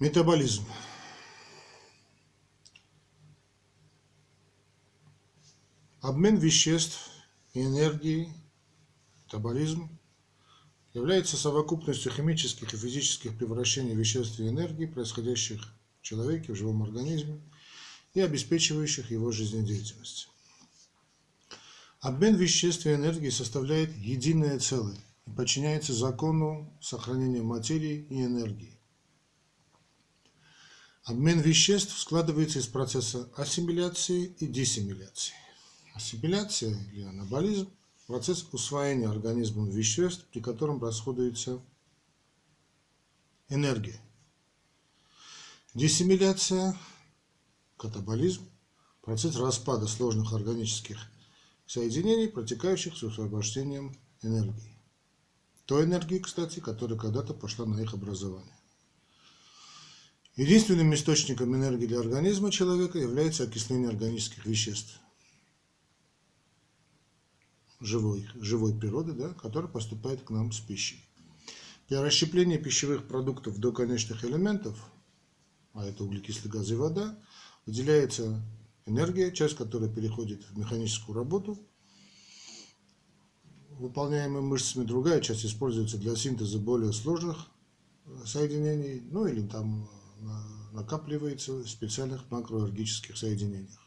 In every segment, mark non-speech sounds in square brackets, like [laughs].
Метаболизм. Обмен веществ и энергии, метаболизм, является совокупностью химических и физических превращений веществ и энергии, происходящих в человеке, в живом организме, и обеспечивающих его жизнедеятельность. Обмен веществ и энергии составляет единое целое и подчиняется закону сохранения материи и энергии. Обмен веществ складывается из процесса ассимиляции и диссимиляции. Ассимиляция или анаболизм – процесс усвоения организмом веществ, при котором расходуется энергия. Диссимиляция – катаболизм – процесс распада сложных органических соединений, протекающих с освобождением энергии. Той энергии, кстати, которая когда-то пошла на их образование. Единственным источником энергии для организма человека является окисление органических веществ живой, живой природы, да, которая поступает к нам с пищей. При расщеплении пищевых продуктов до конечных элементов, а это углекислый газ и вода, выделяется энергия, часть которой переходит в механическую работу, выполняемую мышцами, другая часть используется для синтеза более сложных э, соединений, ну или там э, накапливается в специальных макроэргических соединениях.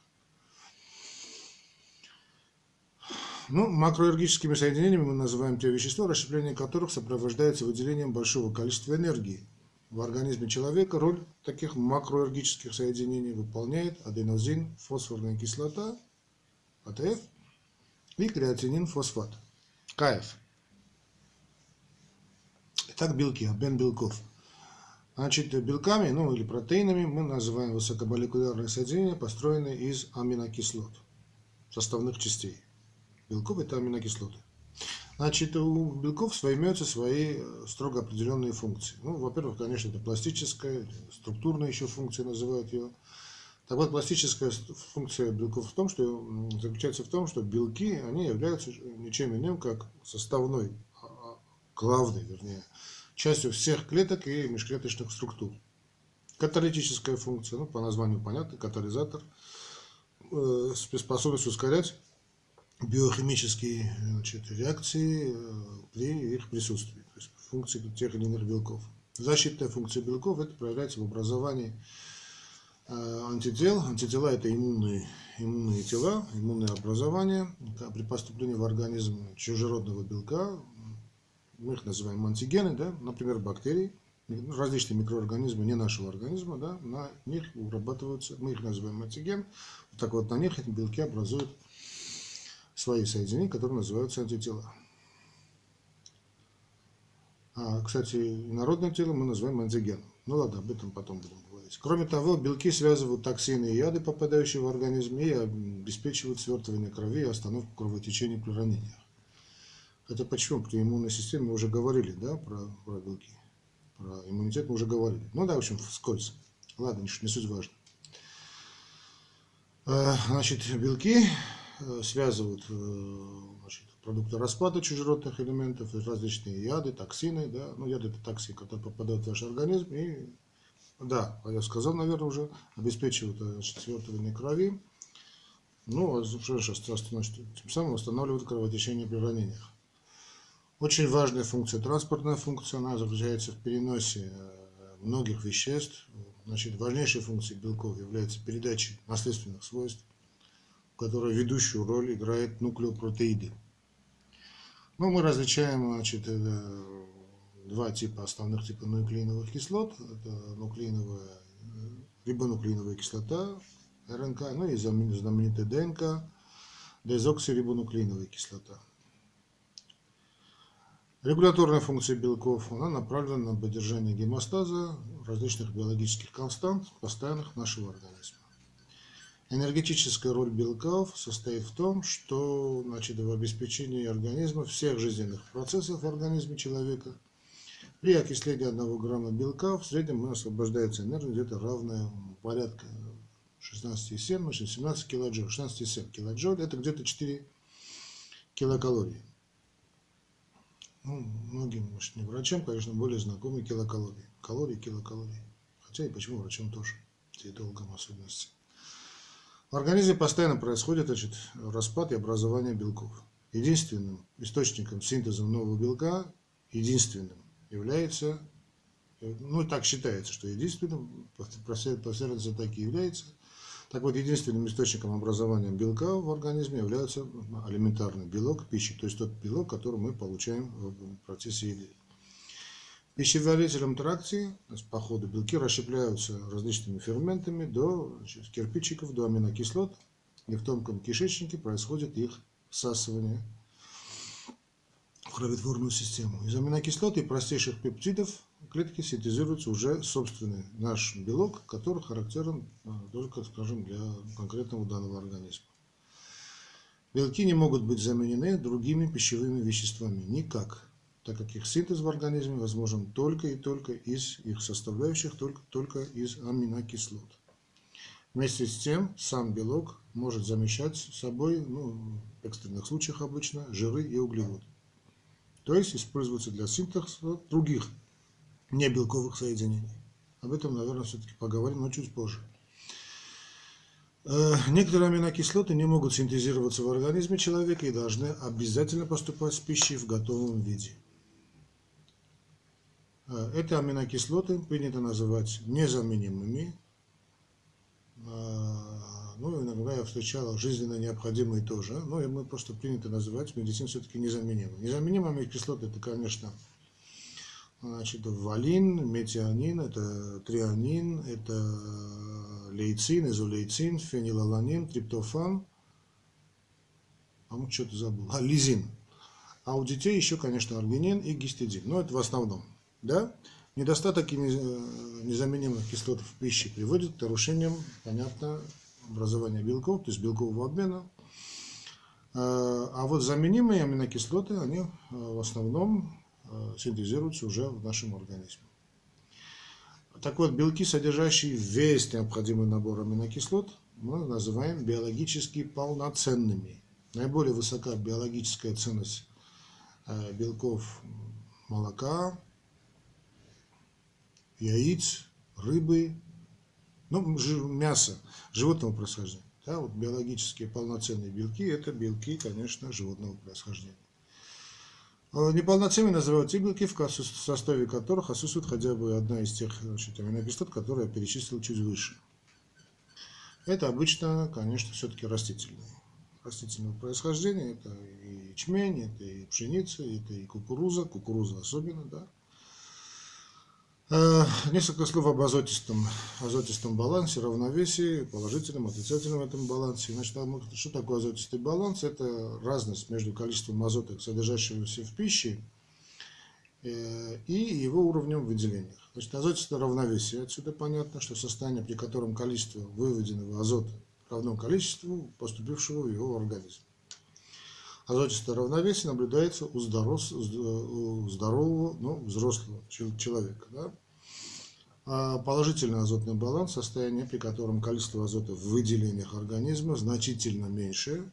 Ну, макроэргическими соединениями мы называем те вещества, расщепление которых сопровождается выделением большого количества энергии. В организме человека роль таких макроэргических соединений выполняет аденозин, фосфорная кислота, АТФ, и креатинин, фосфат, КФ. Итак, белки, обмен белков. Значит, белками, ну или протеинами мы называем высокомолекулярные соединения, построенные из аминокислот, составных частей. Белков – это аминокислоты. Значит, у белков имеются свои э, строго определенные функции. Ну, во-первых, конечно, это пластическая, структурная еще функция называют ее. Так вот, пластическая функция белков в том, что заключается в том, что белки, они являются ничем иным, как составной, а, а, главной, вернее, частью всех клеток и межклеточных структур. Каталитическая функция, ну, по названию понятно, катализатор, э, способность ускорять биохимические значит, реакции э, при их присутствии, то есть функции тех или иных белков. Защитная функция белков это проявляется в образовании э, антител. Антитела это иммунные, иммунные тела, иммунное образование. При поступлении в организм чужеродного белка, мы их называем антигены, да, например, бактерии, различные микроорганизмы не нашего организма, да, на них вырабатываются, мы их называем антиген, так вот на них эти белки образуют свои соединения, которые называются антитела. А, кстати, народное тело мы называем антигеном. Ну ладно, об этом потом будем говорить. Кроме того, белки связывают токсины и яды, попадающие в организм, и обеспечивают свертывание крови и остановку кровотечения при ранениях. Хотя почему? При иммунной системе мы уже говорили, да, про, про белки. Про иммунитет мы уже говорили. Ну да, в общем, вскользь. Ладно, не, не суть важно. А, значит, белки Э, связывают э, значит, продукты распада чужеродных элементов, различные яды, токсины, да, ну яды это токсины, которые попадают в ваш организм и, да, я сказал, наверное, уже обеспечивают э, значит, свертывание крови, ну, а что сейчас, значит, тем самым восстанавливают кровотечение при ранениях. Очень важная функция, транспортная функция, она заключается в переносе многих веществ. Значит, важнейшей функцией белков является передача наследственных свойств в которой ведущую роль играет нуклеопротеиды. Ну, мы различаем значит, два типа основных типа нуклеиновых кислот. Это нуклеиновая, рибонуклеиновая кислота, РНК, ну и знаменитая ДНК, дезоксирибонуклеиновая кислота. Регуляторная функция белков она направлена на поддержание гемостаза различных биологических констант, постоянных нашего организма. Энергетическая роль белков состоит в том, что значит, в обеспечении организма всех жизненных процессов в организме человека при окислении 1 грамма белка в среднем освобождается энергия где-то равная порядка 16,7, 17 килоджоуль. 16,7 килоджоуль это где-то 4 килокалории. Ну, многим, может, не врачам, конечно, более знакомы килокалории. Калории, килокалории. хотя и почему врачам тоже, диетологам особенности. В организме постоянно происходит значит, распад и образование белков. Единственным источником синтеза нового белка, единственным, является, ну так считается, что единственным, последовательно так и является, так вот, единственным источником образования белка в организме является алиментарный белок пищи, то есть тот белок, который мы получаем в процессе еды. В пищеварительном тракте по ходу белки расщепляются различными ферментами до значит, кирпичиков, до аминокислот, и в тонком кишечнике происходит их всасывание в кроветворную систему. Из аминокислот и простейших пептидов клетки синтезируется уже собственный наш белок, который характерен а, только, скажем, для конкретного данного организма. Белки не могут быть заменены другими пищевыми веществами никак, так как их синтез в организме возможен только и только из их составляющих, только, только из аминокислот. Вместе с тем, сам белок может замещать собой, ну, в экстренных случаях обычно, жиры и углеводы. То есть используется для синтеза других не белковых соединений. Об этом, наверное, все-таки поговорим, но чуть позже. Э, некоторые аминокислоты не могут синтезироваться в организме человека и должны обязательно поступать с пищей в готовом виде. Э, эти аминокислоты принято называть незаменимыми. Э, ну, иногда я встречал жизненно необходимые тоже. Но мы просто принято называть в медицине все-таки незаменимыми. Незаменимые кислоты, это, конечно, Значит, валин, метионин, это трианин, это лейцин, изолейцин, фенилаланин, триптофан. А мы что-то забыл. А, лизин. А у детей еще, конечно, аргинин и гистидин. Но это в основном. Да? Недостаток незаменимых кислот в пище приводит к нарушениям, понятно, образования белков, то есть белкового обмена. А, а вот заменимые аминокислоты, они э, в основном Э, синтезируются уже в нашем организме. Так вот, белки, содержащие весь необходимый набор аминокислот, мы называем биологически полноценными. Наиболее высока биологическая ценность э, белков молока, яиц, рыбы, ну, мясо животного происхождения. Да, вот биологические полноценные белки – это белки, конечно, животного происхождения. Э, неполноценными называют белки, в составе которых отсутствует хотя бы одна из тех значит, аминокислот, которые я перечислил чуть выше. Это обычно, конечно, все-таки растительные. Растительного происхождения, это и ячмень, это и пшеница, это и кукуруза, кукуруза особенно, да. Э, несколько слов об азотистом, азотистом балансе, равновесии, положительном, отрицательном этом балансе. Значит, что такое азотистый баланс? Это разность между количеством азота, содержащегося в пище, э, и его уровнем выделения. Значит, азотистое равновесие. Отсюда понятно, что состояние, при котором количество выведенного азота равно количеству поступившего в его организм. Азотистое равновесие наблюдается у, здоров, у здорового, ну, взрослого человека. Да? А положительный азотный баланс – состояние, при котором количество азота в выделениях организма значительно меньше,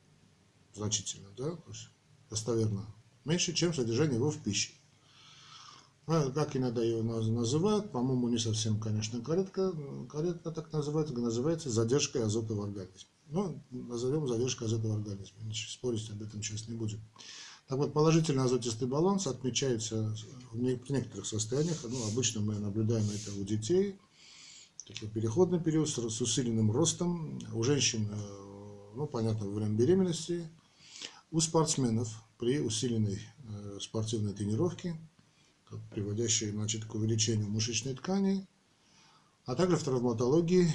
значительно, да, то есть достоверно меньше, чем содержание его в пище. А, как иногда его называют, по-моему, не совсем, конечно, корректно, корректно так называется, называется задержкой азота в организме. Ну, назовем задержкой азота в организме, спорить об этом сейчас не будем. Так вот, положительный азотистый баланс отмечается в некоторых состояниях. Ну, обычно мы наблюдаем это у детей. Такой переходный период с усиленным ростом. У женщин, э, ну, понятно, во время беременности. У спортсменов при усиленной э, спортивной тренировке, приводящей значит, к увеличению мышечной ткани, а также в травматологии,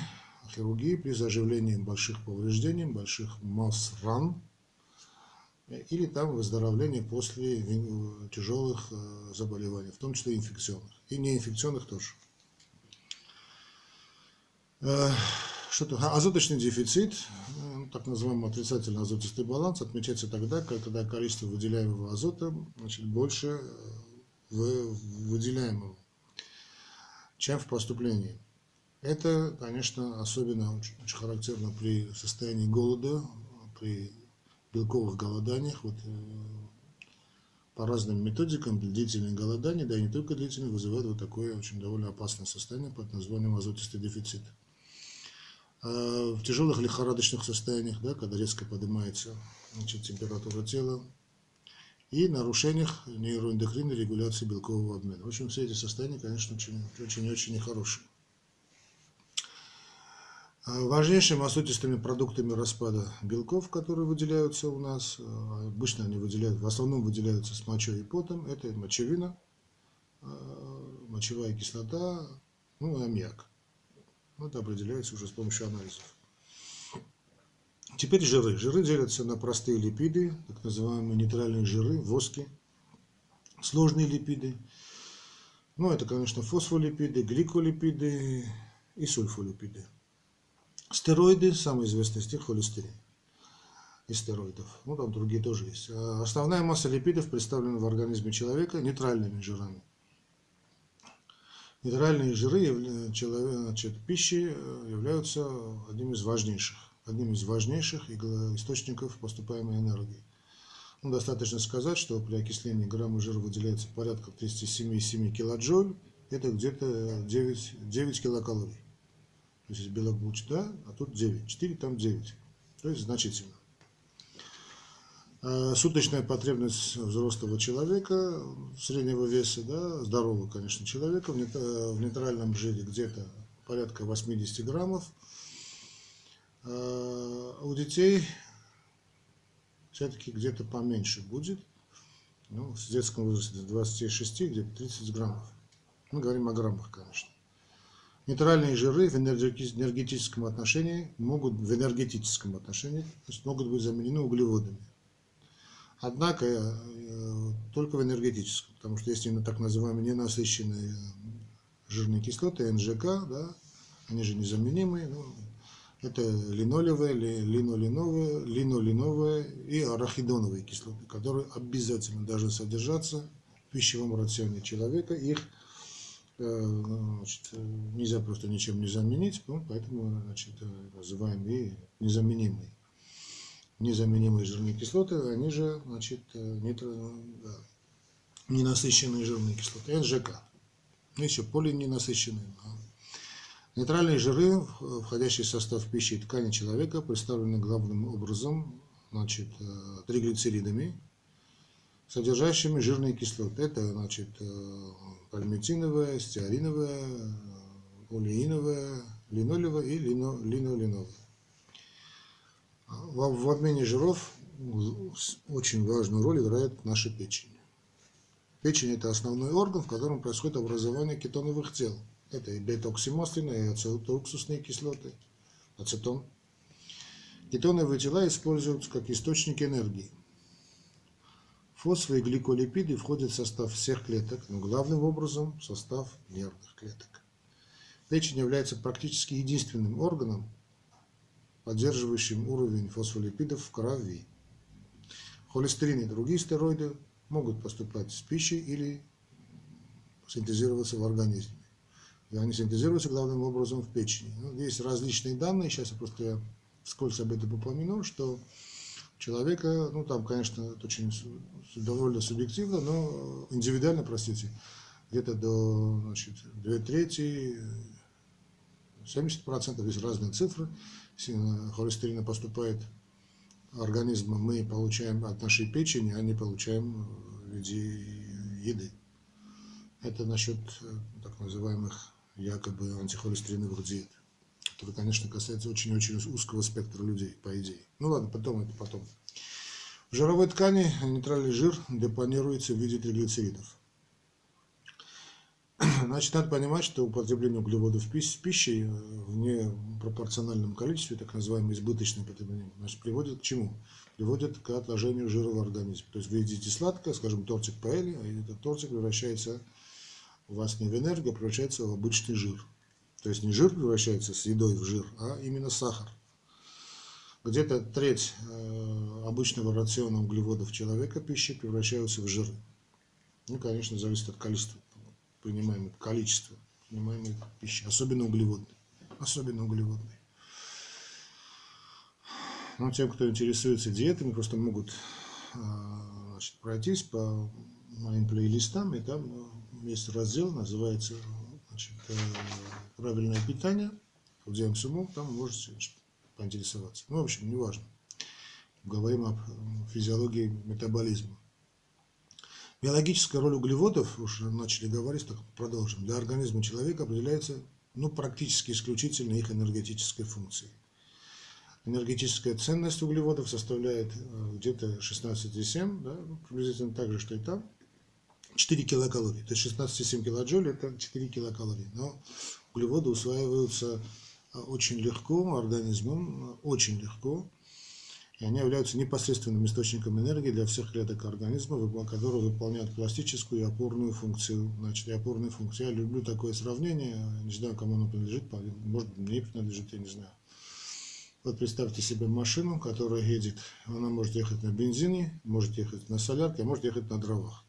хирургии при заживлении больших повреждений, больших масс ран, или там выздоровление после тяжелых э, заболеваний, в том числе инфекционных, и неинфекционных тоже. Э, что-то, азоточный дефицит, э, так называемый отрицательный азотистый баланс, отмечается тогда, когда количество выделяемого азота значит, больше выделяемого, чем в поступлении. Это, конечно, особенно очень, очень характерно при состоянии голода, при белковых голоданиях. Вот, э, по разным методикам длительное голодание, да и не только длительное, вызывает вот такое очень довольно опасное состояние под названием азотистый дефицит. А в тяжелых лихорадочных состояниях, да, когда резко поднимается значит, температура тела, и нарушениях нейроэндокринной регуляции белкового обмена. В общем, все эти состояния, конечно, очень-очень нехорошие. А важнейшими асотистыми продуктами распада белков, которые выделяются у нас, а, обычно они выделяют, в основном выделяются с мочой и потом, это мочевина, а, мочевая кислота, ну и аммиак. Это определяется уже с помощью анализов. Теперь жиры. Жиры делятся на простые липиды, так называемые нейтральные жиры, воски, сложные липиды. Ну, это, конечно, фосфолипиды, гликолипиды и сульфолипиды. Стероиды, самый известный из них холестерин из стероидов. Ну, там другие тоже есть. А основная масса липидов представлена в организме человека нейтральными жирами. Нейтральные жиры значит, пищи э, являются одним из важнейших, одним из важнейших источников поступаемой энергии. Ну, достаточно сказать, что при окислении грамма жира выделяется порядка 37,7 килоджоуль, это где-то 9, 9 килокалорий. То есть белок был 4, а тут 9. 4, там 9. То есть значительно. А суточная потребность взрослого человека среднего веса, да, здорового, конечно, человека в нейтральном жире где-то порядка 80 граммов. А у детей все-таки где-то поменьше будет. Ну, в детском возрасте до 26, где-то 30 граммов. Мы говорим о граммах, конечно. Нейтральные жиры в энергетическом отношении могут в энергетическом отношении то есть могут быть заменены углеводами. Однако э, только в энергетическом, потому что есть именно так называемые ненасыщенные жирные кислоты, НЖК, да, они же незаменимые. Ну, это линолевые, линолиновые, линолиновые и арахидоновые кислоты, которые обязательно должны содержаться в пищевом рационе человека. Их Э, значит, нельзя просто ничем не заменить, ну, поэтому значит, называем и незаменимые. Незаменимые жирные кислоты, они же значит, нитро, да, ненасыщенные жирные кислоты, НЖК. Ну, еще полиненасыщенные. Нейтральные жиры, входящие в состав пищи и ткани человека, представлены главным образом значит, э, триглицеридами, содержащими жирные кислоты. Это значит, э, пальмитиновая, стеариновая, олеиновая, линолевая и лино, линолиновая. В, обмене жиров очень важную роль играет наша печень. Печень – это основной орган, в котором происходит образование кетоновых тел. Это и бета-оксимасляные, и ацетоуксусные кислоты, ацетон. Кетоновые тела используются как источник энергии. Фосфо- и гликолипиды входят в состав всех клеток, но главным образом в состав нервных клеток. Печень является практически единственным органом, поддерживающим уровень фосфолипидов в крови. Холестерин и другие стероиды могут поступать с пищей или синтезироваться в организме. И они синтезируются главным образом в печени. Ну, есть различные данные, сейчас я просто вскользь об этом упомяну, что человека, ну там, конечно, это очень довольно субъективно, но индивидуально, простите, где-то до, значит, две трети, 70% есть разные цифры, холестерина поступает организм, мы получаем от нашей печени, а не получаем в виде еды. Это насчет так называемых якобы антихолестериновых диет который, конечно, касается очень-очень узкого спектра людей, по идее. Ну ладно, потом это потом. В жировой ткани нейтральный жир депонируется в виде триглицеридов. [clears throat] Значит, надо понимать, что употребление углеводов в пищей э, в непропорциональном количестве, так называемое избыточное потребление, значит, приводит к чему? Приводит к отложению жира в организме. То есть вы едите сладкое, скажем, тортик паэли, а этот тортик превращается у вас не в энергию, а превращается в обычный жир. То есть не жир превращается с едой в жир, а именно сахар. Где-то треть э, обычного рациона углеводов человека пищи превращаются в жиры. Ну, конечно, зависит от количества принимаемого количества принимаемой пищи, особенно углеводной. Особенно углеводной. Но тем, кто интересуется диетами, просто могут э, значит, пройтись по моим плейлистам, и там есть раздел, называется значит, «Правильное питание». Худеем с умом, там можете значит, поинтересоваться. Ну, в общем, неважно. Говорим об физиологии метаболизма. Биологическая роль углеводов, уже начали говорить, так продолжим, для организма человека определяется ну, практически исключительно их энергетической функцией. Энергетическая ценность углеводов составляет э, где-то 16,7, да, ну, приблизительно так же, что и там, 4 килокалории. То есть 16,7 килоджоуль – это 4 килокалории. Но углеводы усваиваются э, очень легко организмом, очень легко. И они являются непосредственным источником энергии для всех клеток организма, которые выполняют пластическую и опорную функцию. Значит, и опорную функцию. Я люблю такое сравнение, не знаю, кому оно принадлежит, может, мне принадлежит, я не знаю. Вот представьте себе машину, которая едет, она может ехать на бензине, может ехать на солярке, а может ехать на дровах.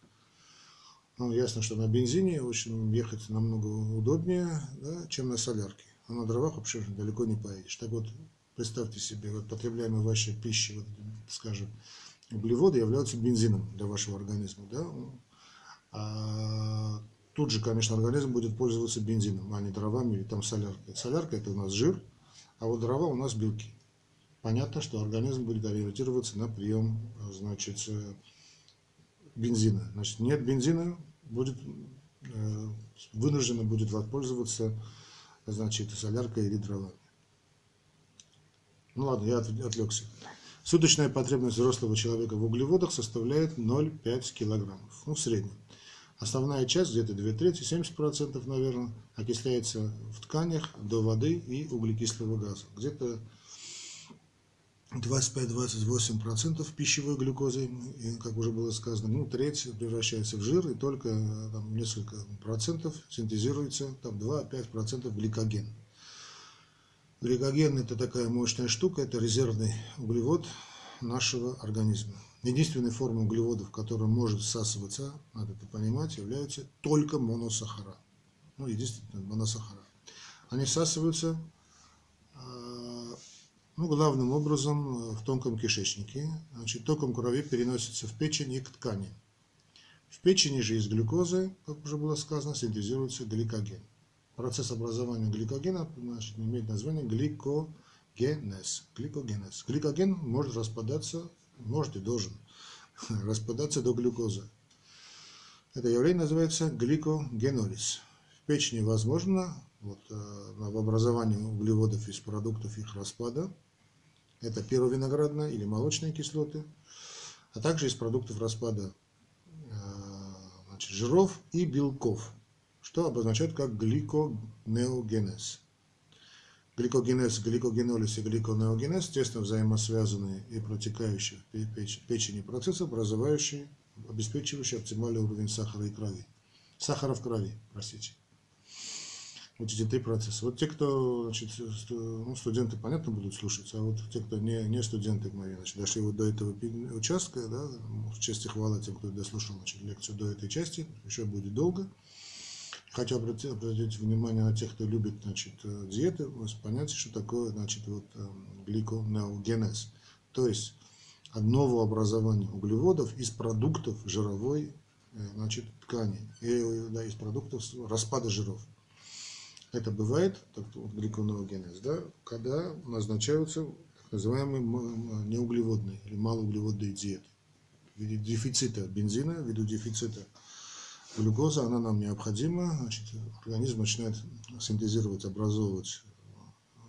Ну, ясно, что на бензине очень ехать намного удобнее, да, чем на солярке. А на дровах вообще далеко не поедешь. Так вот, Представьте себе, вот потребляемая вашей пищи, вот, скажем, углеводы являются бензином для вашего организма. Да? А тут же, конечно, организм будет пользоваться бензином, а не дровами или там соляркой. Солярка это у нас жир, а вот дрова у нас белки. Понятно, что организм будет ориентироваться на прием значит, э, бензина. Значит, нет бензина, будет, э, вынужденно будет воспользоваться значит, соляркой или дровами. Ну ладно, я отвлекся. Суточная потребность взрослого человека в углеводах составляет 0,5 килограммов, ну в среднем. Основная часть, где-то 2 трети, 70%, наверное, окисляется в тканях до воды и углекислого газа. Где-то 25-28% пищевой глюкозы, и, как уже было сказано, ну, треть превращается в жир, и только там, несколько процентов синтезируется, там 2-5% гликоген. Гликоген – это такая мощная штука, это резервный углевод нашего организма. Единственной формой углеводов, которая может всасываться, надо это понимать, являются только моносахара. Ну, единственное, моносахара. Они всасываются а, ну, главным образом в тонком кишечнике. Значит, током крови переносится в печень и к ткани. В печени же из глюкозы, как уже было сказано, синтезируется гликоген. Процесс образования гликогена значит, имеет название гликогенез. гликогенез. Гликоген может распадаться, может и должен [laughs] распадаться до глюкозы. Это явление называется гликогенолиз. В печени возможно вот, э, в образовании углеводов из продуктов их распада. Это первовиноградная или молочные кислоты, а также из продуктов распада э, значит, жиров и белков что обозначает как гликонеогенез. Гликогенез, гликогенолиз и гликонеогенез тесно взаимосвязанные и протекающие в печени процессы, образующие, обеспечивающие оптимальный уровень сахара и крови. Сахара в крови, простите. Эти три процесса. Вот те, кто, значит, ну, студенты, понятно, будут слушать, а вот те, кто не, не студенты мои, значит, дошли вот до этого участка, да, в чести хвала тем, кто дослушал значит, лекцию до этой части, еще будет долго. Хочу обратить, обратить внимание на тех, кто любит значит, э, диеты, понять, что такое значит, вот, эм, гликонеогенез. То есть нового образования углеводов из продуктов жировой э, значит, ткани, и, да, из продуктов распада жиров. Это бывает, так, вот, гликонеогенез, да, когда назначаются так называемые неуглеводные или малоуглеводные диеты. В виде дефицита бензина, ввиду дефицита глюкоза, она нам необходима, значит, организм начинает синтезировать, образовывать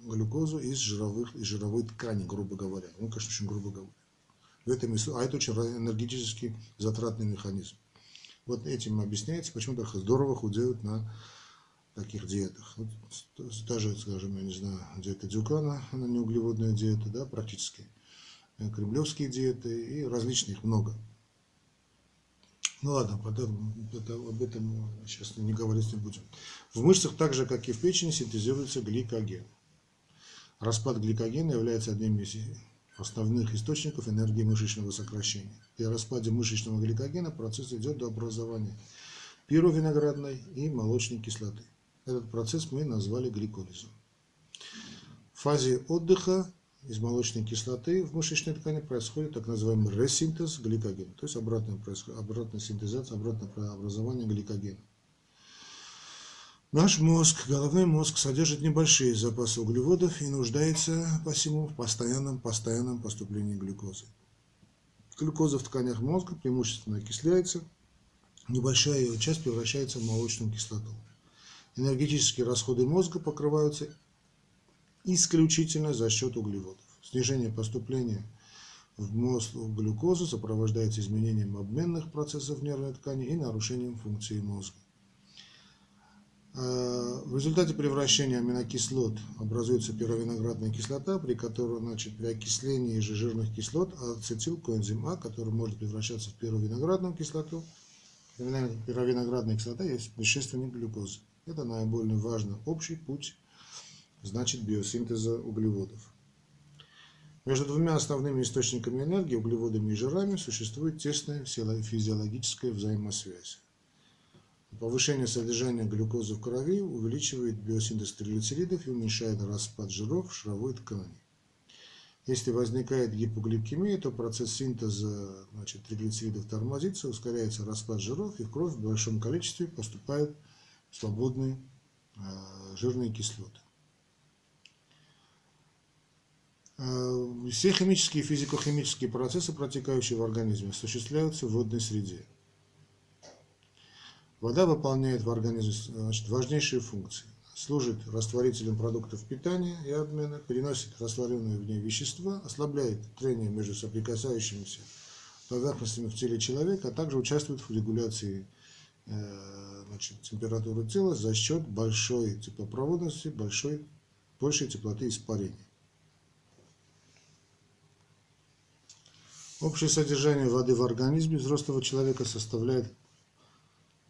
глюкозу из жировых, из жировой ткани, грубо говоря. Ну, конечно, очень грубо говоря. В этом, а это очень энергетически затратный механизм. Вот этим объясняется, почему так здорово худеют на таких диетах. Даже, скажем, я не знаю, диета Дюкана, она не углеводная диета, да, практически. Кремлевские диеты и различных много. Ну ладно, это, об этом сейчас не говорить не будем. В мышцах, так же как и в печени, синтезируется гликоген. Распад гликогена является одним из основных источников энергии мышечного сокращения. При распаде мышечного гликогена процесс идет до образования пировиноградной и молочной кислоты. Этот процесс мы назвали гликолизом. В фазе отдыха из молочной кислоты в мышечной ткани происходит так называемый ресинтез гликогена, то есть обратная, обратная синтезация, обратное образование гликогена. Наш мозг, головной мозг, содержит небольшие запасы углеводов и нуждается посему в постоянном, постоянном поступлении глюкозы. Глюкоза в тканях мозга преимущественно окисляется, небольшая ее часть превращается в молочную кислоту. Энергетические расходы мозга покрываются исключительно за счет углеводов. Снижение поступления в мозг глюкозы сопровождается изменением обменных процессов нервной ткани и нарушением функции мозга. А, в результате превращения аминокислот образуется первовиноградная кислота, при которой значит, при окислении же жирных кислот ацетилкоэнзим А, который может превращаться в первовиноградную кислоту, первовиноградная кислота есть предшественник глюкозы. Это наиболее важный общий путь значит биосинтеза углеводов. Между двумя основными источниками энергии, углеводами и жирами, существует тесная физиологическая взаимосвязь. Повышение содержания глюкозы в крови увеличивает биосинтез триглицеридов и уменьшает распад жиров в шаровой ткани. Если возникает гипогликемия, то процесс синтеза значит, триглицеридов тормозится, ускоряется распад жиров, и в кровь в большом количестве поступают свободные э, жирные кислоты. Э, все химические и физико-химические процессы, протекающие в организме, осуществляются в водной среде. Вода выполняет в организме значит, важнейшие функции. Служит растворителем продуктов питания и обмена, переносит растворенные в ней вещества, ослабляет трение между соприкасающимися поверхностями в теле человека, а также участвует в регуляции значит, температуры тела за счет большой теплопроводности, большой, большей теплоты испарения. Общее содержание воды в организме взрослого человека составляет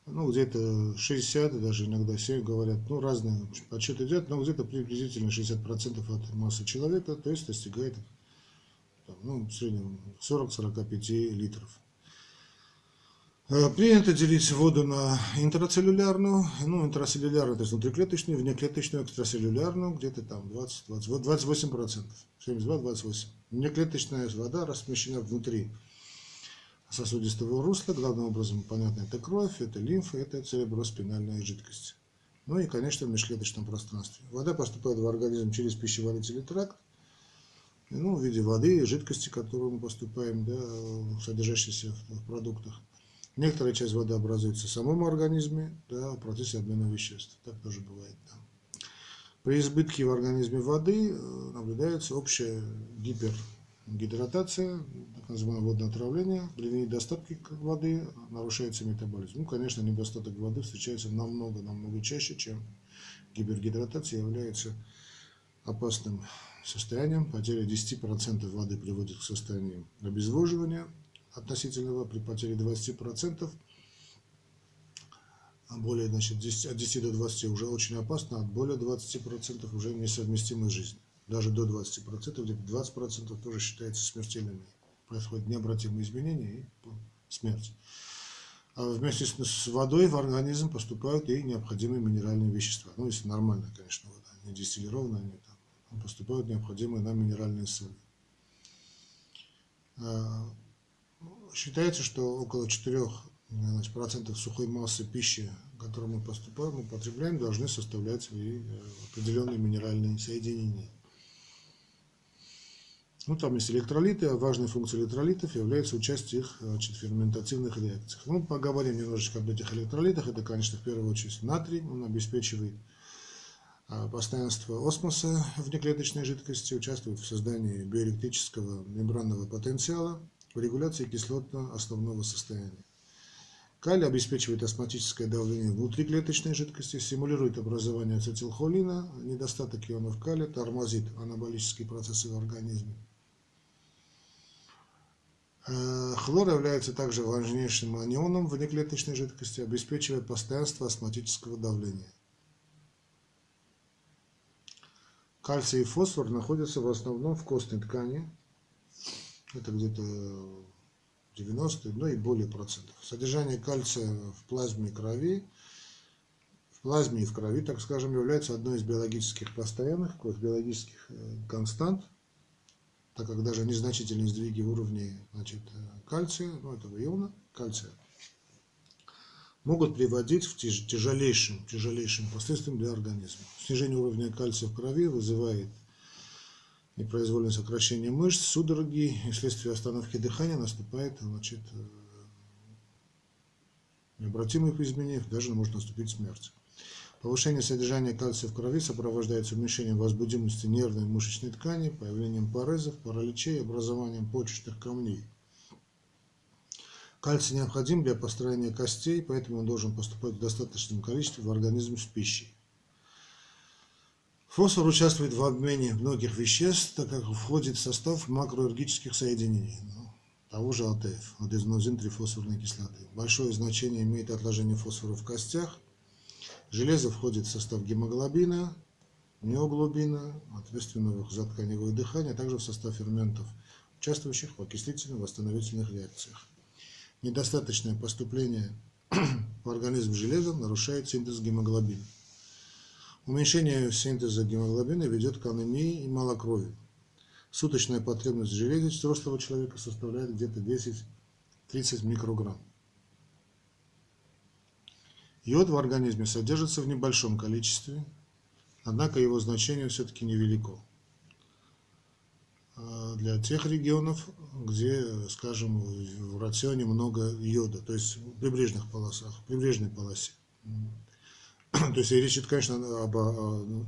ну, где-то 60, даже иногда 7 говорят, ну, разные подсчеты идет, но где-то приблизительно 60% от массы человека, то есть достигает, ну, в среднем 40-45 литров. Э, принято делить воду на интрацеллюлярную, ну, интрацеллюлярную, то есть внутриклеточную, внеклеточную, экстрацеллюлярную, где-то там 20, 20, 28%, 72-28%. Внеклеточная вода размещена внутри сосудистого русла. Главным образом, понятно, это кровь, это лимфа, это цереброспинальная жидкость. Ну и, конечно, в межклеточном пространстве. Вода поступает в организм через пищеварительный тракт, ну, в виде воды и жидкости, которую мы поступаем, да, содержащейся в продуктах. Некоторая часть воды образуется в самом организме, да, в процессе обмена веществ. Так тоже бывает. Да. При избытке в организме воды э, наблюдается общая гипер гидратация, так называемое водное отравление, при недостатке воды нарушается метаболизм. Ну, конечно, недостаток воды встречается намного-намного чаще, чем гипергидратация является опасным состоянием. Потеря 10% воды приводит к состоянию обезвоживания относительного. При потере 20% а более, значит, 10, от 10 до 20 уже очень опасно, от более 20% уже несовместимой жизни даже до 20%, где-то 20% тоже считается смертельными. Происходят необратимые изменения и смерть. А вместе с водой в организм поступают и необходимые минеральные вещества. Ну, если нормальная, конечно, вода, не дистиллированная, они там, поступают необходимые нам минеральные соли. Считается, что около 4 значит, процентов сухой массы пищи, которую мы поступаем, мы потребляем, должны составлять и э, определенные минеральные соединения. Ну, там есть электролиты, а важной функцией электролитов является участие их значит, в ферментативных реакциях. Ну, поговорим немножечко об этих электролитах. Это, конечно, в первую очередь натрий. Он обеспечивает а, постоянство осмоса в неклеточной жидкости, участвует в создании биоэлектрического мембранного потенциала, в регуляции кислотно-основного состояния. Калий обеспечивает осмотическое давление внутриклеточной жидкости, стимулирует образование ацетилхолина, недостаток ионов калия тормозит анаболические процессы в организме. Э, хлор является также важнейшим анионом внеклеточной жидкости, обеспечивая постоянство осмотического давления. Кальций и фосфор находятся в основном в костной ткани. Это где-то 90, ну и более процентов. Содержание кальция в плазме крови, в плазме и в крови, так скажем, является одной из биологических постоянных, биологических э, констант – так как даже незначительные сдвиги уровней значит, кальция, ну, этого иона, кальция, могут приводить к тяжелейшим, тяжелейшим последствиям для организма. Снижение уровня кальция в крови вызывает непроизвольное сокращение мышц, судороги, и вследствие остановки дыхания наступает значит, необратимых изменений, даже может наступить смерть. Повышение содержания кальция в крови сопровождается уменьшением возбудимости нервной и мышечной ткани, появлением порезов, параличей образованием почечных камней. Кальций необходим для построения костей, поэтому он должен поступать в достаточном количестве в организм с пищей. Фосфор участвует в обмене многих веществ, так как входит в состав макроэргических соединений ну, того же АТФ, аденозин трифосфорной кислоты. Большое значение имеет отложение фосфора в костях – Железо входит в состав гемоглобина, неоглобина, ответственного за тканевое дыхание, а также в состав ферментов, участвующих в окислительно-восстановительных реакциях. Недостаточное поступление [clears throat] в организм железа нарушает синтез гемоглобина. Уменьшение синтеза гемоглобина ведет к анемии и малокровию. Суточная потребность в взрослого человека составляет где-то 10-30 микрограмм. Йод в организме содержится в небольшом количестве, однако его значение все-таки невелико. А для тех регионов, где, скажем, в рационе много йода, то есть в прибрежных полосах, в прибрежной полосе. [clears throat] То есть речь идет, конечно, об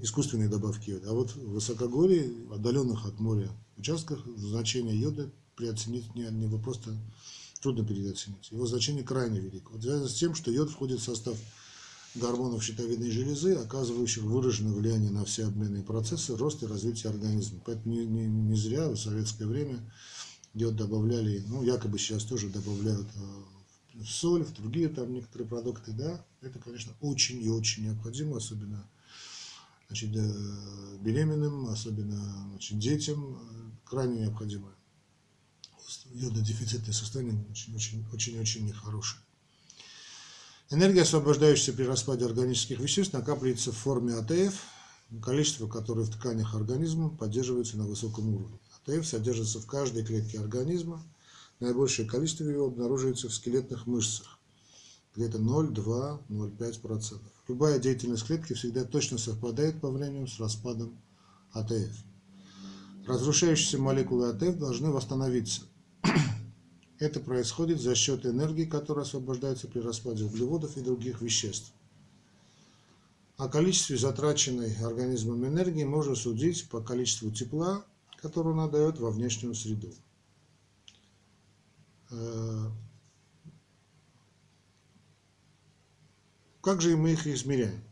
искусственной добавке йода. А вот в высокогорье, отдаленных от моря участках, значение йода переоценить не, не просто трудно переоценить. Его значение крайне велико. Вот связано с тем, что йод входит в состав гормонов щитовидной железы, оказывающих выраженное влияние на все обменные процессы, рост и развитие организма. Поэтому не, не, не зря в советское время йод добавляли, ну, якобы сейчас тоже добавляют э, в соль, в другие там некоторые продукты, да, это, конечно, очень и очень необходимо, особенно значит, э, беременным, особенно значит, детям, э, крайне необходимо йододефицитное состояние очень-очень-очень нехорошее. Энергия, освобождающаяся при распаде органических веществ, накапливается в форме АТФ, количество которое в тканях организма поддерживается на высоком уровне. АТФ содержится в каждой клетке организма, наибольшее количество его обнаруживается в скелетных мышцах, где-то 0,2-0,5%. Любая деятельность клетки всегда точно совпадает по времени с распадом АТФ. Разрушающиеся молекулы АТФ должны восстановиться [clears throat] – это происходит за счет энергии, которая освобождается при распаде углеводов и других веществ. О количестве затраченной организмом энергии можно судить по количеству тепла, которое он отдает во внешнюю среду. Э, как же мы их измеряем?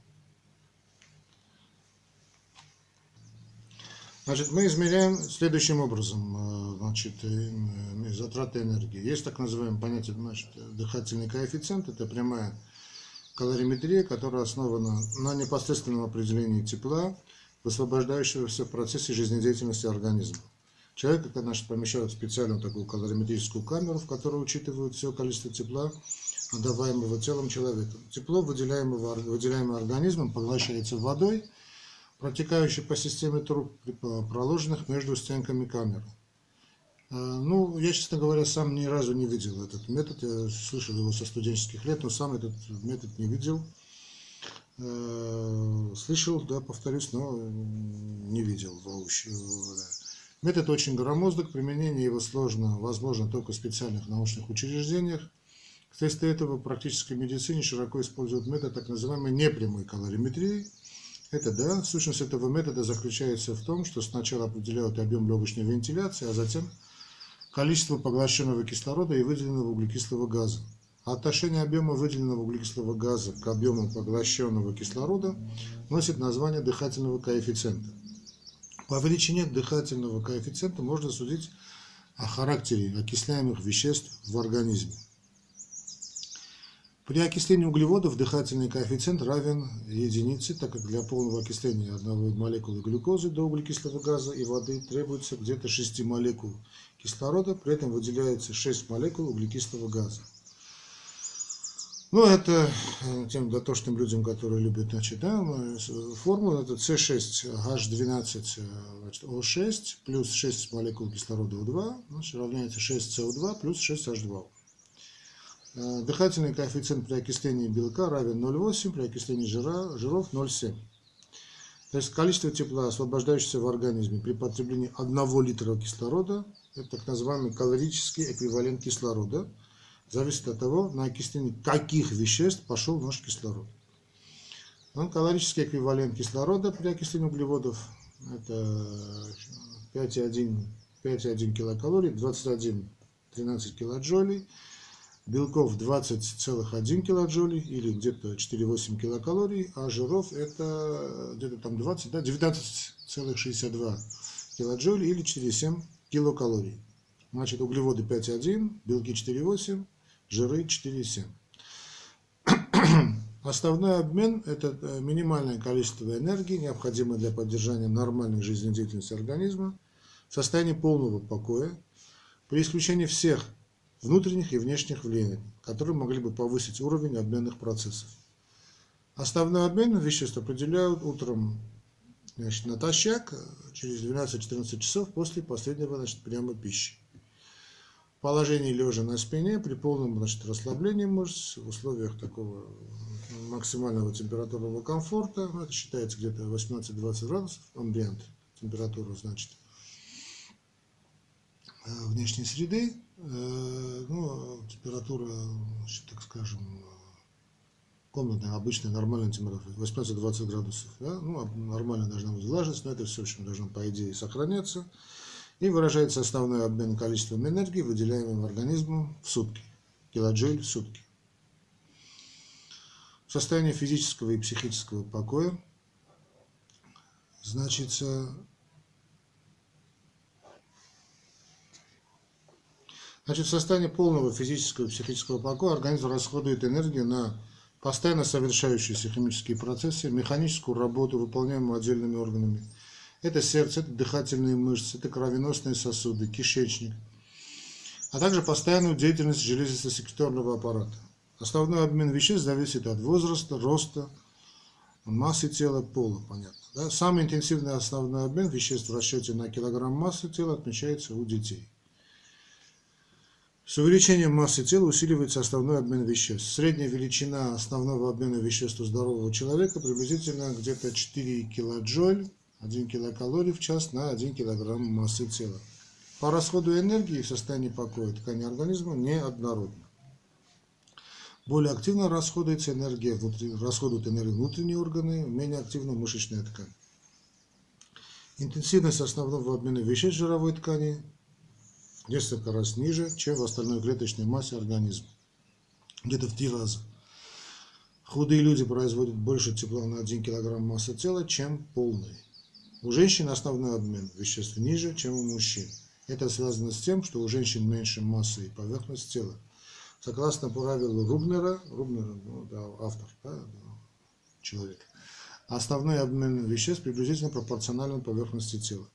Значит, мы измеряем следующим образом э, значит, э, затраты энергии. Есть так называемое понятие значит, дыхательный коэффициент. Это прямая калориметрия, которая основана на непосредственном определении тепла, высвобождающегося в процессе жизнедеятельности организма. Человека, значит, помещают в специальную такую калориметрическую камеру, в которой учитывают все количество тепла, отдаваемого телом человека. Тепло, выделяемое, выделяемое организмом, поглощается водой – протекающий по системе труб, проложенных между стенками камеры. А, ну, я, честно говоря, сам ни разу не видел этот метод. Я слышал его со студенческих лет, но сам этот метод не видел. А, слышал, да, повторюсь, но не видел воочию. Метод очень громоздок, применение его сложно, возможно только в специальных научных учреждениях. Вследствие этого в практической медицине широко используют метод так называемой непрямой калориметрии – это да, сущность этого метода заключается в том, что сначала определяют объем легочной вентиляции, а затем количество поглощенного кислорода и выделенного углекислого газа. отношение объема выделенного углекислого газа к объему поглощенного кислорода носит название дыхательного коэффициента. По величине дыхательного коэффициента можно судить о характере окисляемых веществ в организме. При окислении углеводов дыхательный коэффициент равен единице, так как для полного окисления одной молекулы глюкозы до углекислого газа и воды требуется где-то 6 молекул кислорода, при этом выделяется 6 молекул углекислого газа. Ну, это э, тем дотошным людям, которые любят, значит, да, формула, это C6H12O6 плюс 6 молекул кислорода У2, значит, равняется 6CO2 плюс 6H2O. Э, дыхательный коэффициент при окислении белка равен 0,8, при окислении жира, жиров 0,7. То есть количество тепла, освобождающегося в организме при потреблении 1 литра кислорода, это так называемый калорический эквивалент кислорода – зависит от того, на окисление каких веществ пошел наш кислород. Ну, калорический эквивалент кислорода при окислении углеводов это 5,1 килокалорий, 21 13 килоджолей, белков 20,1 килоджолей или где-то 4,8 килокалорий, а жиров это где-то там 20, да, 19,62 килоджоли или 4,7 килокалорий. Значит, углеводы 5,1, белки 4,8, жиры 4,7. [clears throat] Основной обмен – это э, минимальное количество энергии, необходимое для поддержания нормальной жизнедеятельности организма, в состоянии полного покоя, при исключении всех внутренних и внешних влияний, которые могли бы повысить уровень обменных процессов. Основной обмен веществ определяют утром значит, натощак через 12-14 часов после последнего значит, приема пищи положении лежа на спине при полном значит, расслаблении мышц в условиях такого максимального температурного комфорта, это считается где-то 18-20 градусов, амбиент температура, значит, э, внешней среды, э, ну, температура, значит, так скажем, комнатная, обычная, нормальная температура, 18-20 градусов, да? ну, нормально должна быть влажность, но это все, в общем, должно, по идее, сохраняться и выражается основной обмен количеством энергии, выделяемым организмом в сутки, килоджоуль в сутки. В состоянии физического и психического покоя значится Значит, в состоянии полного физического и психического покоя организм расходует энергию на постоянно совершающиеся химические процессы, механическую работу, выполняемую отдельными органами – это сердце, это дыхательные мышцы, это кровеносные сосуды, кишечник, а также постоянную деятельность железосекреторного аппарата. Основной обмен веществ зависит от возраста, роста, массы тела, пола, понятно. Да? Самый интенсивный основной обмен веществ в расчете на килограмм массы тела отмечается у детей. С увеличением массы тела усиливается основной обмен веществ. Средняя величина основного обмена веществ у здорового человека приблизительно где-то 4 килоджоль 1 килокалорий в час на 1 килограмм массы тела. По расходу энергии в состоянии покоя ткани организма неоднородно. Более активно расходуется энергия внутри, расходуют энергию внутренние органы, менее активно мышечная ткань. Интенсивность основного обмена веществ жировой ткани несколько раз ниже, чем в остальной клеточной массе организма. Где-то в три раза. Худые люди производят больше тепла на 1 кг массы тела, чем полные. У женщин основной обмен веществ ниже, чем у мужчин. Это связано с тем, что у женщин меньше массы и поверхность тела. Согласно правилу Рубнера, Рубнер, ну, да, автор, да, человек, основной обмен веществ приблизительно пропорционален поверхности тела.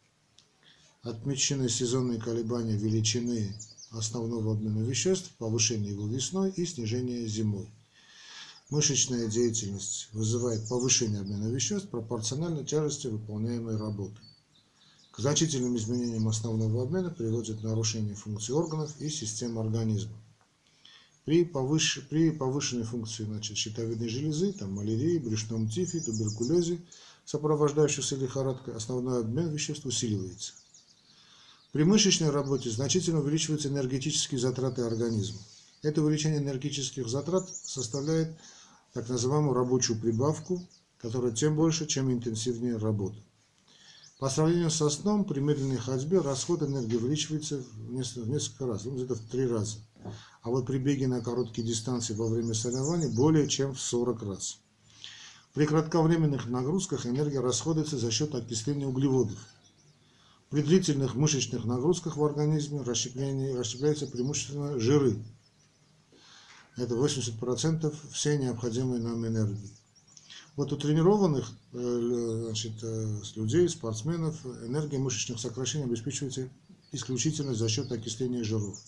Отмечены сезонные колебания величины основного обмена веществ, повышение его весной и снижение зимой. Мышечная деятельность вызывает повышение обмена веществ пропорционально тяжести выполняемой работы. К значительным изменениям основного обмена приводит нарушение функций органов и систем организма. При, повыш... при повышенной функции значит, щитовидной железы, там, малярии, брюшном тифе, туберкулезе, сопровождающейся лихорадкой, основной обмен веществ усиливается. При мышечной работе значительно увеличиваются энергетические затраты организма. Это увеличение энергетических затрат составляет так называемую рабочую прибавку, которая тем больше, чем интенсивнее работа. По сравнению со сном, при медленной ходьбе расход энергии увеличивается в несколько раз, ну, где-то в три раза. А вот при беге на короткие дистанции во время соревнований более чем в 40 раз. При кратковременных нагрузках энергия расходуется за счет окисления углеводов. При длительных мышечных нагрузках в организме расщепляются преимущественно жиры, это 80% всей необходимой нам энергии. Вот у тренированных э, значит, э, людей, спортсменов, энергия мышечных сокращений обеспечивается исключительно за счет окисления жиров.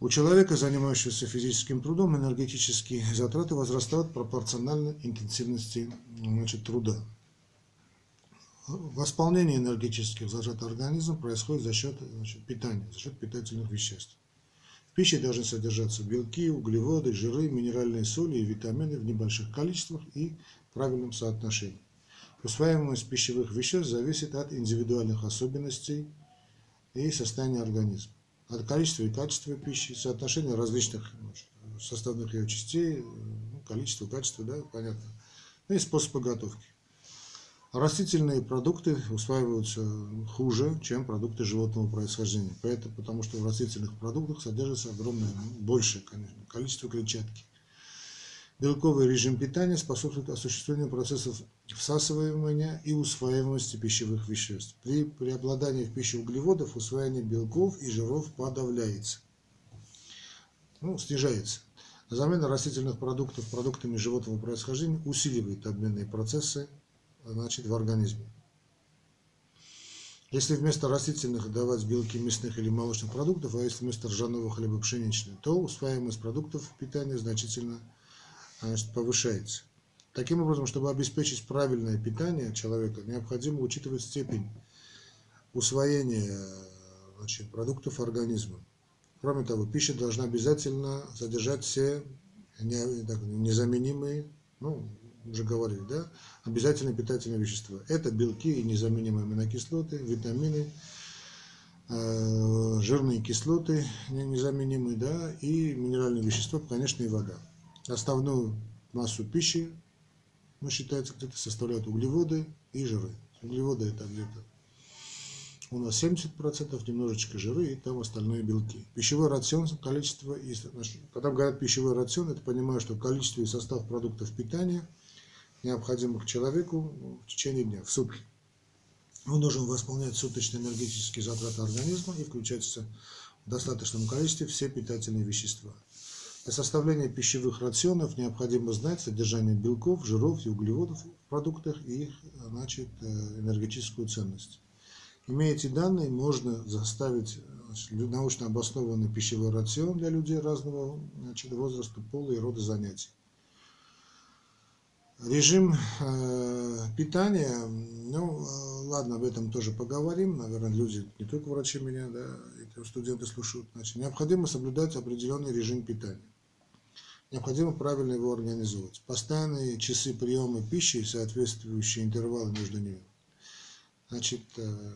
У человека, занимающегося физическим трудом, энергетические затраты возрастают пропорционально интенсивности значит, труда. Восполнение энергетических затрат организма происходит за счет значит, питания, за счет питательных веществ. В пище должны содержаться белки, углеводы, жиры, минеральные соли и витамины в небольших количествах и правильном соотношении. Усваиваемость пищевых веществ зависит от индивидуальных особенностей и состояния организма от количества и качества пищи, соотношения различных составных ее частей, ну, количество, качество, да, понятно, ну и способы готовки. Растительные продукты усваиваются хуже, чем продукты животного происхождения. Поэтому, потому что в растительных продуктах содержится огромное, большее конечно, количество клетчатки. Белковый режим питания способствует осуществлению процессов всасывания и усваиваемости пищевых веществ. При преобладании в пище углеводов усвоение белков и жиров подавляется, ну, снижается. Замена растительных продуктов продуктами животного происхождения усиливает обменные процессы значит, в организме. Если вместо растительных давать белки мясных или молочных продуктов, а если вместо ржаного хлеба пшеничный, то усваиваемость продуктов питания значительно значит, повышается. Таким образом, чтобы обеспечить правильное питание человека, необходимо учитывать степень усвоения значит, продуктов организма. Кроме того, пища должна обязательно содержать все незаменимые, ну, уже говорили, да, обязательные питательные вещества. Это белки и незаменимые аминокислоты, витамины, э, жирные кислоты незаменимые, да, и минеральные вещества, конечно, и вода. Основную массу пищи, ну, считается, где-то составляют углеводы и жиры. Углеводы это где-то у нас 70%, немножечко жиры и там остальные белки. Пищевой рацион, количество, когда говорят пищевой рацион, это понимаю, что количество и состав продуктов питания, необходимых человеку в течение дня, в сутки. Он должен восполнять суточные энергетические затраты организма и включаться в достаточном количестве все питательные вещества. Для составления пищевых рационов необходимо знать содержание белков, жиров и углеводов в продуктах и их значит, э, энергетическую ценность. Имея эти данные, можно заставить научно обоснованный пищевой рацион для людей разного значит, возраста, пола и рода занятий. Режим э, питания, ну, э, ладно, об этом тоже поговорим, наверное, люди, не только врачи меня, да, студенты слушают, значит, необходимо соблюдать определенный режим питания необходимо правильно его организовать. Постоянные часы приема пищи и соответствующие интервалы между ними. Значит, э,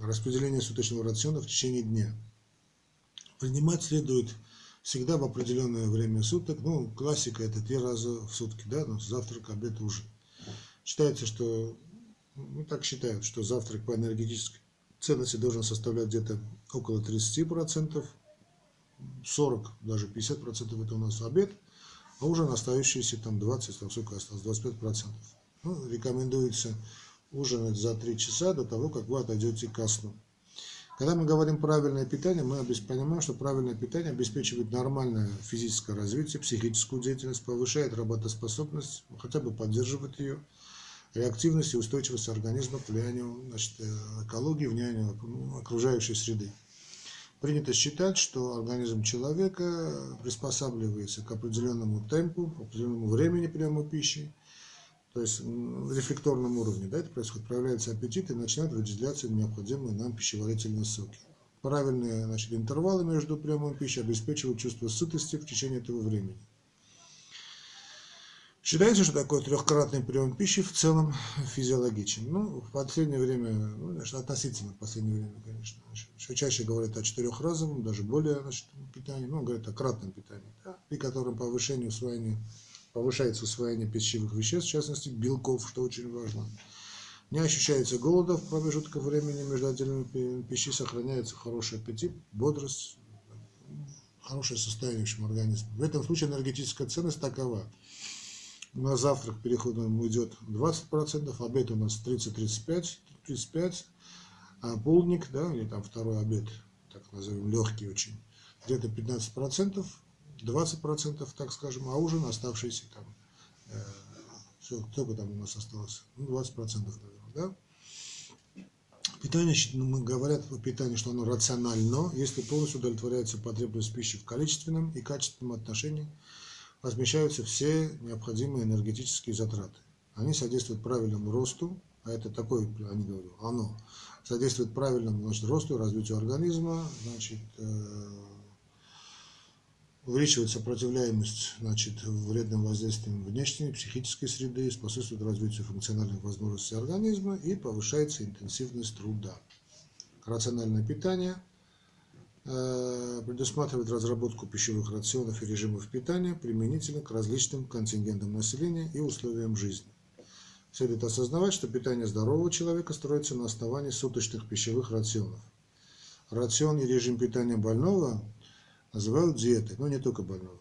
распределение суточного рациона в течение дня. Принимать следует всегда в определенное время суток. Ну, классика это три раза в сутки, да, ну, завтрак, обед, ужин. Считается, что, ну, так считают, что завтрак по энергетической ценности должен составлять где-то около 30%, 40, даже 50% это у нас обед – а уже на остающиеся там 20, там сколько осталось, 25 процентов. Ну, рекомендуется ужинать за 3 часа до того, как вы отойдете ко сну. Когда мы говорим правильное питание, мы понимаем, что правильное питание обеспечивает нормальное физическое развитие, психическую деятельность, повышает работоспособность, хотя бы поддерживает ее, реактивность и устойчивость организма к влиянию значит, э, экологии, влиянию окружающей среды. Принято считать, что организм человека приспосабливается к определенному темпу, к определенному времени приема пищи, то есть в рефлекторном уровне, да, это происходит, проявляется аппетит и начинают выделяться необходимые нам пищеварительные соки. Правильные значит, интервалы между приемом пищи обеспечивают чувство сытости в течение этого времени. Считается, что такой трехкратный прием пищи в целом физиологичен. Ну, в последнее время, ну, значит, относительно в последнее время, конечно, все чаще говорят о четырехразовом, даже более значит, питании, ну, говорят о кратном питании, да, при котором повышение усвоения, повышается усвоение пищевых веществ, в частности, белков, что очень важно. Не ощущается голода в промежутках времени между отдельными пищей, сохраняется хороший аппетит, бодрость, хорошее состояние в общем, организма. В этом случае энергетическая ценность такова – на завтрак переходом уйдет 20%, обед у нас 30-35, 35, а полдник, да, или там второй обед, так назовем, легкий очень, где-то 15%, 20%, так скажем, а ужин оставшийся там, э, все, сколько там у нас осталось, ну, 20%, наверное, да. Питание, ну, мы говорят о питании, что оно рационально, если полностью удовлетворяется потребность пищи в количественном и качественном отношении, размещаются все необходимые энергетические затраты. Они содействуют правильному росту, а это такое, они говорю, оно содействует правильному значит, росту и развитию организма, значит, э, увеличивает сопротивляемость значит, вредным воздействиям внешней психической среды, способствует развитию функциональных возможностей организма и повышается интенсивность труда. Рациональное питание э, предусматривает разработку пищевых рационов и режимов питания применительно к различным контингентам населения и условиям жизни. Следует осознавать, что питание здорового человека строится на основании суточных пищевых рационов. Рацион и режим питания больного называют диетой, но не только больного.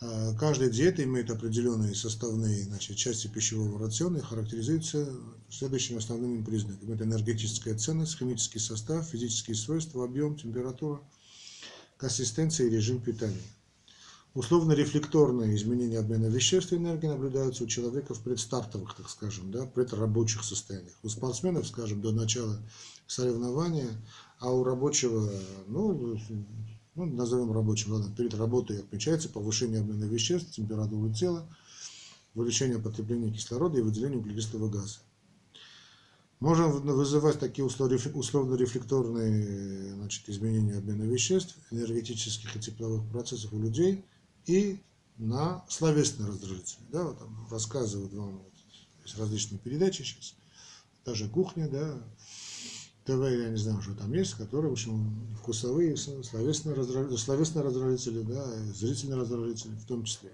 А, каждая диета имеет определенные составные значит, части пищевого рациона и характеризуется следующими основными признаками. Это энергетическая ценность, химический состав, физические свойства, объем, температура, консистенция и режим питания. Условно-рефлекторные изменения обмена веществ и энергии наблюдаются у человека в предстартовых, так скажем, да, предрабочих состояниях. У спортсменов, скажем, до начала соревнования, а у рабочего, ну, ну назовем рабочим, ладно, перед работой отмечается повышение обмена веществ, температуры тела, увеличение потребления кислорода и выделение углекислого газа. Можно вызывать такие условно-рефлекторные значит, изменения обмена веществ, энергетических и тепловых процессов у людей – и на словесные раздражители. Да, вот там рассказывают вам вот, различные передачи сейчас, даже кухня, да, ТВ, я не знаю, что там есть, которые, в общем, вкусовые, словесные раздражители, словесные раздражители, да, зрительные раздражители в том числе.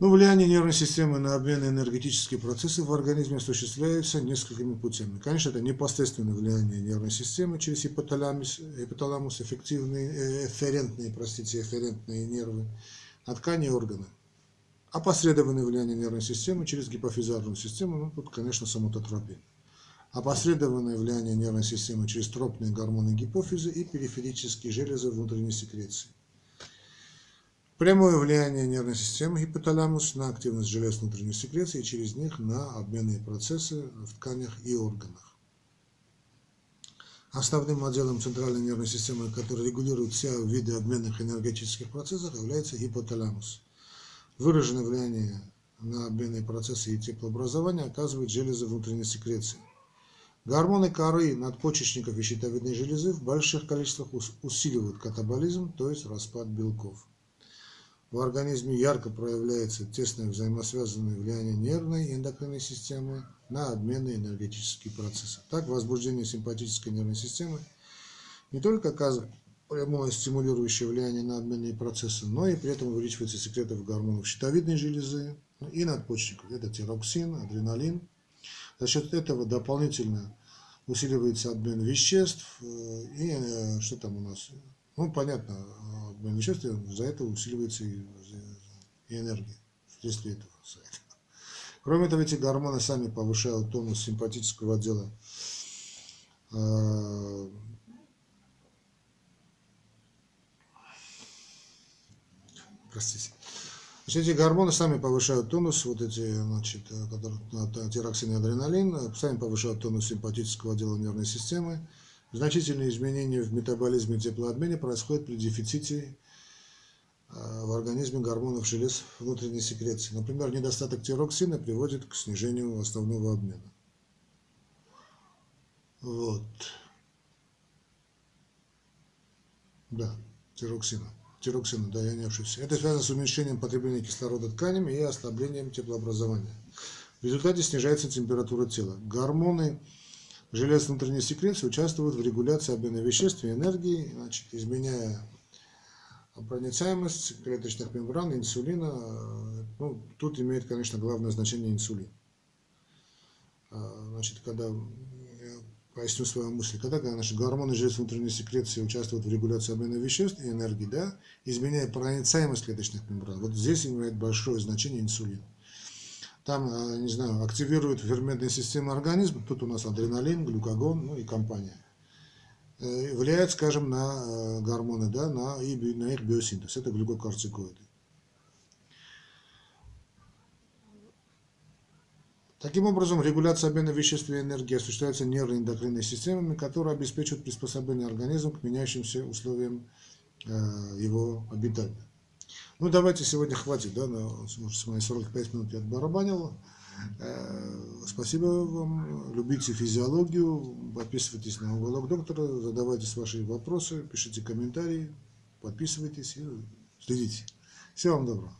Но ну, влияние нервной системы на обмен энергетические процессы в организме осуществляется несколькими путями. Конечно, это непосредственное влияние нервной системы через ипоталамус, ипоталамус эффективные, э, эфферентные, простите, эфферентные нервы на ткани и органы. Опосредованное влияние нервной системы через гипофизарную систему, ну, тут, конечно, самототропия. Опосредованное влияние нервной системы через тропные гормоны гипофиза и периферические железы внутренней секреции. Прямое влияние нервной системы гипоталамус на активность желез внутренней секреции и через них на обменные процессы в тканях и органах. Основным отделом центральной нервной системы, который регулирует все виды обменных энергетических процессов, является гипоталамус. Выраженное влияние на обменные процессы и теплообразование оказывают железы внутренней секреции. Гормоны коры, надпочечников и щитовидной железы в больших количествах усиливают катаболизм, то есть распад белков в организме ярко проявляется тесное взаимосвязанное влияние нервной и эндокринной системы на обменные энергетические процессы. Так, возбуждение симпатической нервной системы не только оказывает прямое стимулирующее влияние на обменные процессы, но и при этом увеличивается секретов гормонов щитовидной железы и надпочечников. Это тироксин, адреналин. За счет этого дополнительно усиливается обмен веществ э, и э, что там у нас ну, понятно, обмен веществ, за это усиливается и, и энергия, вследствие этого. Кроме того, эти гормоны сами повышают тонус симпатического отдела простите. Значит, эти гормоны сами повышают тонус, вот эти, значит, которые, тироксин и адреналин, сами повышают тонус симпатического отдела нервной системы, Значительные изменения в метаболизме и теплообмене происходят при дефиците в организме гормонов желез внутренней секреции. Например, недостаток тироксина приводит к снижению основного обмена. Вот. Да, тироксина. Тироксина, да, я не ошибся. Это связано с уменьшением потребления кислорода тканями и ослаблением теплообразования. В результате снижается температура тела. Гормоны Желез внутренней секреции участвуют в регуляции обмена веществ и энергии, значит, изменяя проницаемость клеточных мембран, инсулина. Ну, тут имеет, конечно, главное значение инсулин. А, значит, когда, поясню свою мысль, когда, когда наши гормоны желез внутренней секреции участвуют в регуляции обмена веществ и энергии, да, изменяя проницаемость клеточных мембран, вот здесь имеет большое значение инсулин. Там, э, не знаю, активирует ферментные системы организма, тут у нас адреналин, глюкагон, ну и компания, э, влияет, скажем, на э, гормоны, да, на, на их биосинтез, это глюкокортикоиды. Таким образом, регуляция обмена веществ и энергии осуществляется нервной эндокринной системами, которые обеспечивают приспособление организма к меняющимся условиям э, его обитания. Ну, давайте сегодня хватит, да, на, с мои 45 минут я отбарабанил. Э, спасибо вам, любите физиологию, подписывайтесь на уголок доктора, задавайте ваши вопросы, пишите комментарии, подписывайтесь и следите. Всего вам доброго.